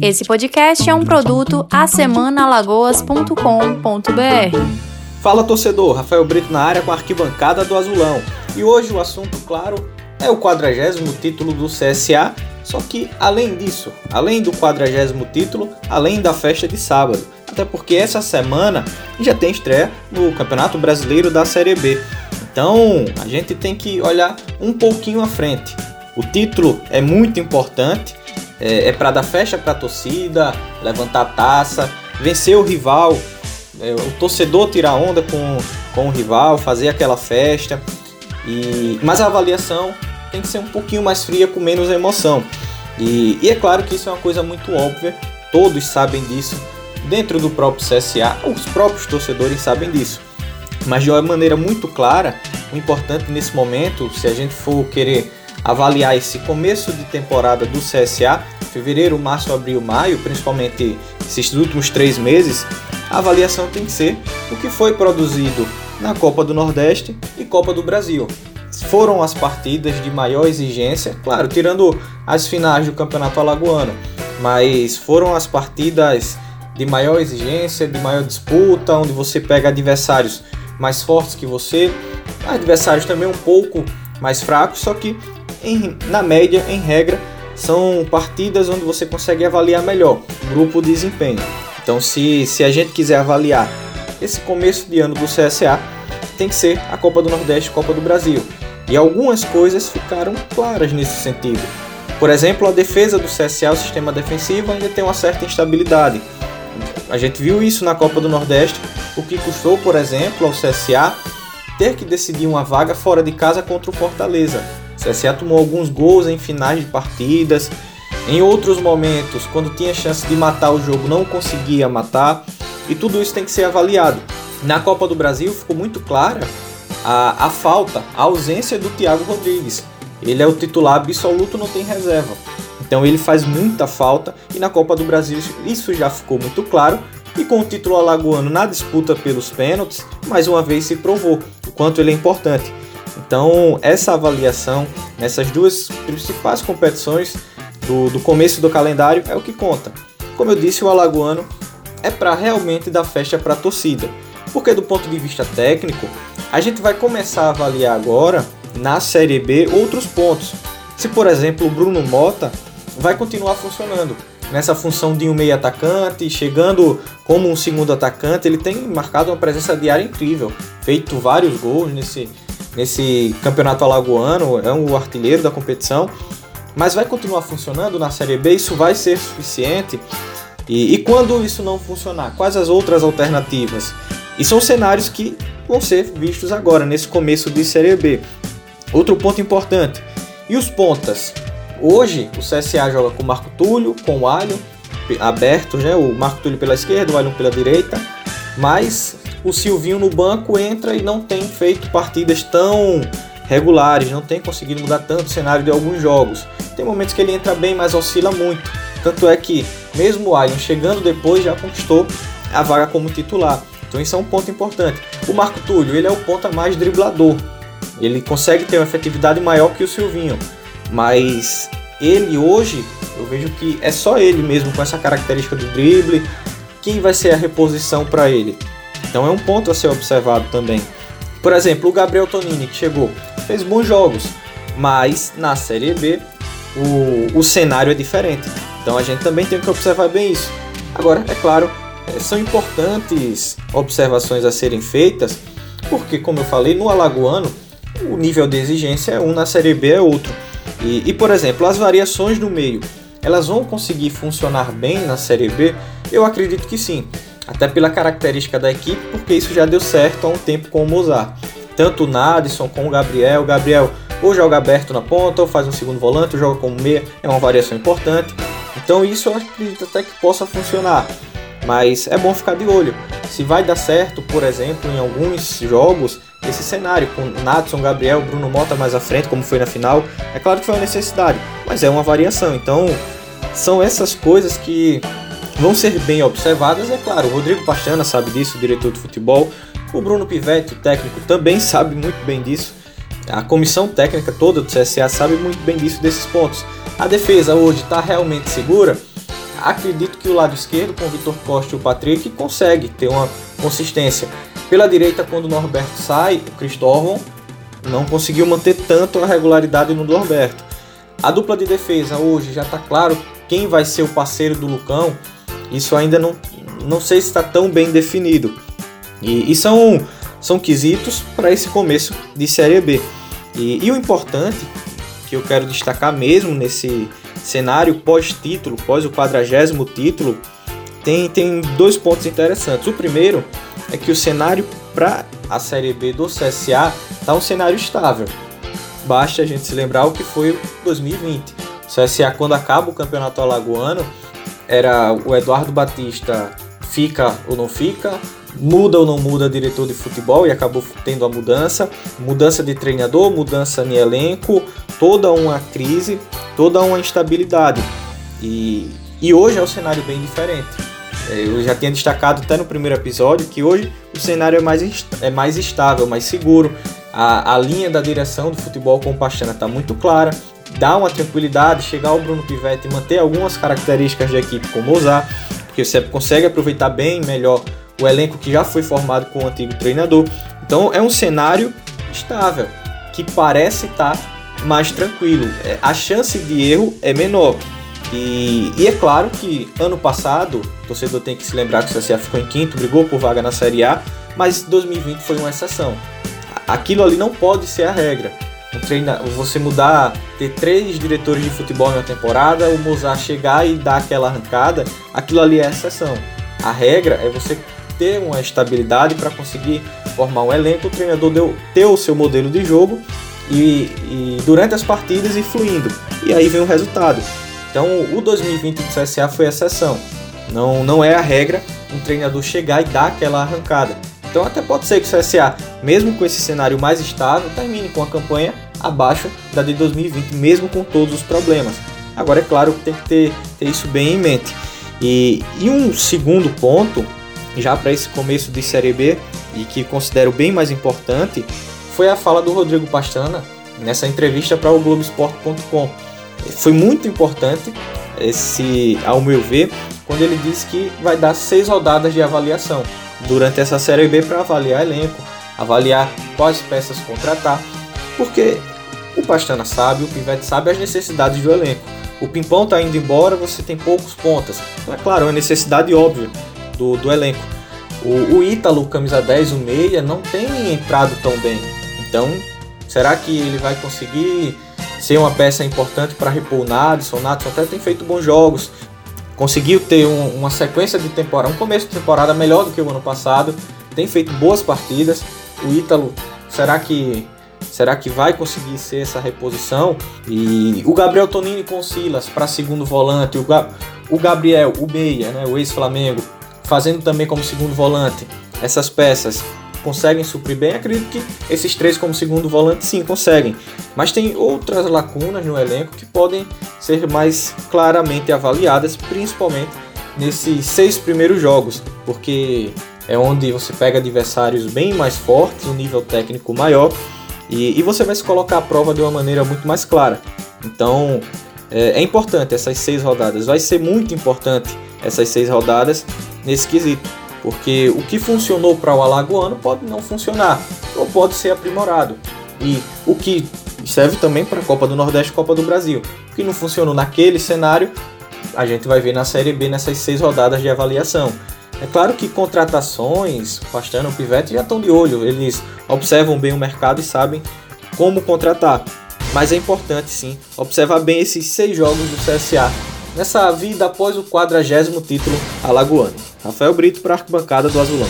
Esse podcast é um produto asemanalagoas.com.br. Fala torcedor, Rafael Brito na área com a arquibancada do Azulão. E hoje o assunto, claro, é o quadragésimo título do CSA, só que além disso, além do quadragésimo título, além da festa de sábado, até porque essa semana já tem estreia no Campeonato Brasileiro da Série B. Então a gente tem que olhar um pouquinho à frente. O título é muito importante, é, é para dar festa para a torcida, levantar a taça, vencer o rival, é, o torcedor tirar onda com, com o rival, fazer aquela festa. E, mas a avaliação tem que ser um pouquinho mais fria, com menos emoção. E, e é claro que isso é uma coisa muito óbvia, todos sabem disso. Dentro do próprio CSA, os próprios torcedores sabem disso. Mas de uma maneira muito clara, o importante nesse momento, se a gente for querer avaliar esse começo de temporada do CSA, fevereiro, março, abril, maio, principalmente esses últimos três meses, a avaliação tem que ser o que foi produzido na Copa do Nordeste e Copa do Brasil. Foram as partidas de maior exigência, claro, tirando as finais do Campeonato Alagoano, mas foram as partidas de maior exigência, de maior disputa, onde você pega adversários mais fortes que você, adversários também um pouco mais fracos, só que em, na média, em regra, são partidas onde você consegue avaliar melhor grupo de desempenho. Então, se, se a gente quiser avaliar esse começo de ano do CSA, tem que ser a Copa do Nordeste e Copa do Brasil. E algumas coisas ficaram claras nesse sentido. Por exemplo, a defesa do CSA, o sistema defensivo, ainda tem uma certa instabilidade. A gente viu isso na Copa do Nordeste, o que custou, por exemplo, ao CSA ter que decidir uma vaga fora de casa contra o Fortaleza. CSA tomou alguns gols em finais de partidas, em outros momentos, quando tinha chance de matar o jogo, não conseguia matar, e tudo isso tem que ser avaliado. Na Copa do Brasil ficou muito clara a, a falta, a ausência do Thiago Rodrigues. Ele é o titular absoluto, não tem reserva. Então ele faz muita falta e na Copa do Brasil isso já ficou muito claro. E com o título alagoano na disputa pelos pênaltis, mais uma vez se provou o quanto ele é importante. Então, essa avaliação nessas duas principais competições do, do começo do calendário é o que conta. Como eu disse, o Alagoano é para realmente dar festa para a torcida, porque do ponto de vista técnico, a gente vai começar a avaliar agora na Série B outros pontos. Se, por exemplo, o Bruno Mota vai continuar funcionando nessa função de um meio atacante, chegando como um segundo atacante, ele tem marcado uma presença diária incrível, feito vários gols nesse, nesse campeonato alagoano, é um artilheiro da competição, mas vai continuar funcionando na Série B, isso vai ser suficiente. E, e quando isso não funcionar, quais as outras alternativas? E são cenários que vão ser vistos agora, nesse começo de Série B. Outro ponto importante, e os pontas? Hoje o CSA joga com o Marco Túlio, com o Alho, aberto, né? o Marco Túlio pela esquerda, o Alho pela direita, mas o Silvinho no banco entra e não tem feito partidas tão regulares, não tem conseguido mudar tanto o cenário de alguns jogos. Tem momentos que ele entra bem, mas oscila muito. Tanto é que, mesmo o Alien chegando depois, já conquistou a vaga como titular. Então isso é um ponto importante. O Marco Túlio, ele é o ponta mais driblador. Ele consegue ter uma efetividade maior que o Silvinho. Mas ele hoje, eu vejo que é só ele mesmo com essa característica do drible. Quem vai ser a reposição para ele? Então é um ponto a ser observado também. Por exemplo, o Gabriel Tonini que chegou, fez bons jogos, mas na Série B o, o cenário é diferente. Então a gente também tem que observar bem isso. Agora, é claro, é, são importantes observações a serem feitas, porque, como eu falei, no Alagoano o nível de exigência é um, na Série B é outro. E, e, por exemplo, as variações no meio, elas vão conseguir funcionar bem na Série B? Eu acredito que sim até pela característica da equipe, porque isso já deu certo há um tempo com o Mozart. Tanto o Nadson como o Gabriel. O Gabriel ou joga aberto na ponta, ou faz um segundo volante, ou joga como meia, é uma variação importante. Então isso eu acredito até que possa funcionar. Mas é bom ficar de olho. Se vai dar certo, por exemplo, em alguns jogos, esse cenário com Nadson, Gabriel, Bruno Mota mais à frente, como foi na final, é claro que foi uma necessidade, mas é uma variação. Então são essas coisas que vão ser bem observadas, é claro. O Rodrigo Pastana sabe disso, o diretor de futebol. O Bruno Pivetti, o técnico, também sabe muito bem disso. A comissão técnica toda do CSA sabe muito bem disso, desses pontos. A defesa hoje está realmente segura? Acredito que o lado esquerdo, com o Vitor Costa e o Patrick, consegue ter uma consistência. Pela direita, quando o Norberto sai, o Cristóvão não conseguiu manter tanto a regularidade no Norberto. A dupla de defesa hoje já está claro quem vai ser o parceiro do Lucão. Isso ainda não, não sei se está tão bem definido. E, e são, são quesitos para esse começo de Série B. E, e o importante, que eu quero destacar mesmo nesse cenário pós-título, pós o quadragésimo título, tem, tem dois pontos interessantes. O primeiro é que o cenário para a Série B do CSA está um cenário estável. Basta a gente se lembrar o que foi 2020. O CSA, quando acaba o campeonato alagoano, era o Eduardo Batista fica ou não fica, muda ou não muda diretor de futebol e acabou tendo a mudança, mudança de treinador, mudança de elenco, toda uma crise, toda uma instabilidade. E, e hoje é um cenário bem diferente. É, eu já tinha destacado até no primeiro episódio que hoje o cenário é mais, é mais estável, mais seguro. A, a linha da direção do futebol com o Pastana está muito clara, dá uma tranquilidade, chegar o Bruno Pivetti e manter algumas características da equipe como usar, porque você consegue aproveitar bem melhor o elenco que já foi formado com o antigo treinador. Então é um cenário estável, que parece estar mais tranquilo. É, a chance de erro é menor. E, e, é claro que ano passado, o torcedor tem que se lembrar que o CSA ficou em quinto, brigou por vaga na Série A, mas 2020 foi uma exceção. Aquilo ali não pode ser a regra. Treina, você mudar, ter três diretores de futebol em uma temporada, o Mozart chegar e dar aquela arrancada, aquilo ali é exceção. A regra é você ter uma estabilidade para conseguir formar um elenco, o treinador deu, ter o seu modelo de jogo e, e durante as partidas e fluindo. E aí vem o resultado. Então o 2020 do CSA foi exceção. Não, não é a regra um treinador chegar e dar aquela arrancada. Então até pode ser que o CSA, mesmo com esse cenário mais estável, termine com a campanha abaixo da de 2020, mesmo com todos os problemas. Agora é claro que tem que ter, ter isso bem em mente. E, e um segundo ponto, já para esse começo de Série B, e que considero bem mais importante, foi a fala do Rodrigo Pastana nessa entrevista para o Globoesporte.com foi muito importante esse, ao meu ver, quando ele disse que vai dar seis rodadas de avaliação durante essa série B para avaliar elenco, avaliar quais peças contratar, porque o Pastana sabe, o Pivete sabe as necessidades do elenco. O Pimpão está indo embora, você tem poucos pontas. Então, é claro, é uma necessidade óbvia do, do elenco. O, o Ítalo, camisa 10, o meia, não tem entrado tão bem. Então, será que ele vai conseguir ser uma peça importante para repor o Nadson. O Nadson até tem feito bons jogos, conseguiu ter um, uma sequência de temporada, um começo de temporada melhor do que o ano passado, tem feito boas partidas. O Ítalo, será que será que vai conseguir ser essa reposição? E o Gabriel Tonini com Silas para segundo volante, o, Ga o Gabriel, o Meia, né, o ex-Flamengo, fazendo também como segundo volante. Essas peças conseguem suprir bem. Acredito que esses três, como segundo volante, sim, conseguem. Mas tem outras lacunas no elenco que podem ser mais claramente avaliadas, principalmente nesses seis primeiros jogos, porque é onde você pega adversários bem mais fortes, um nível técnico maior, e, e você vai se colocar à prova de uma maneira muito mais clara. Então é, é importante essas seis rodadas, vai ser muito importante essas seis rodadas nesse quesito porque o que funcionou para o alagoano pode não funcionar ou pode ser aprimorado. E o que serve também para a Copa do Nordeste e Copa do Brasil. O que não funcionou naquele cenário, a gente vai ver na Série B nessas seis rodadas de avaliação. É claro que contratações, Pastano e Pivete já estão de olho, eles observam bem o mercado e sabem como contratar. Mas é importante sim observar bem esses seis jogos do CSA nessa vida após o quadragésimo título alagoano. Rafael Brito para a arquibancada do Azulão.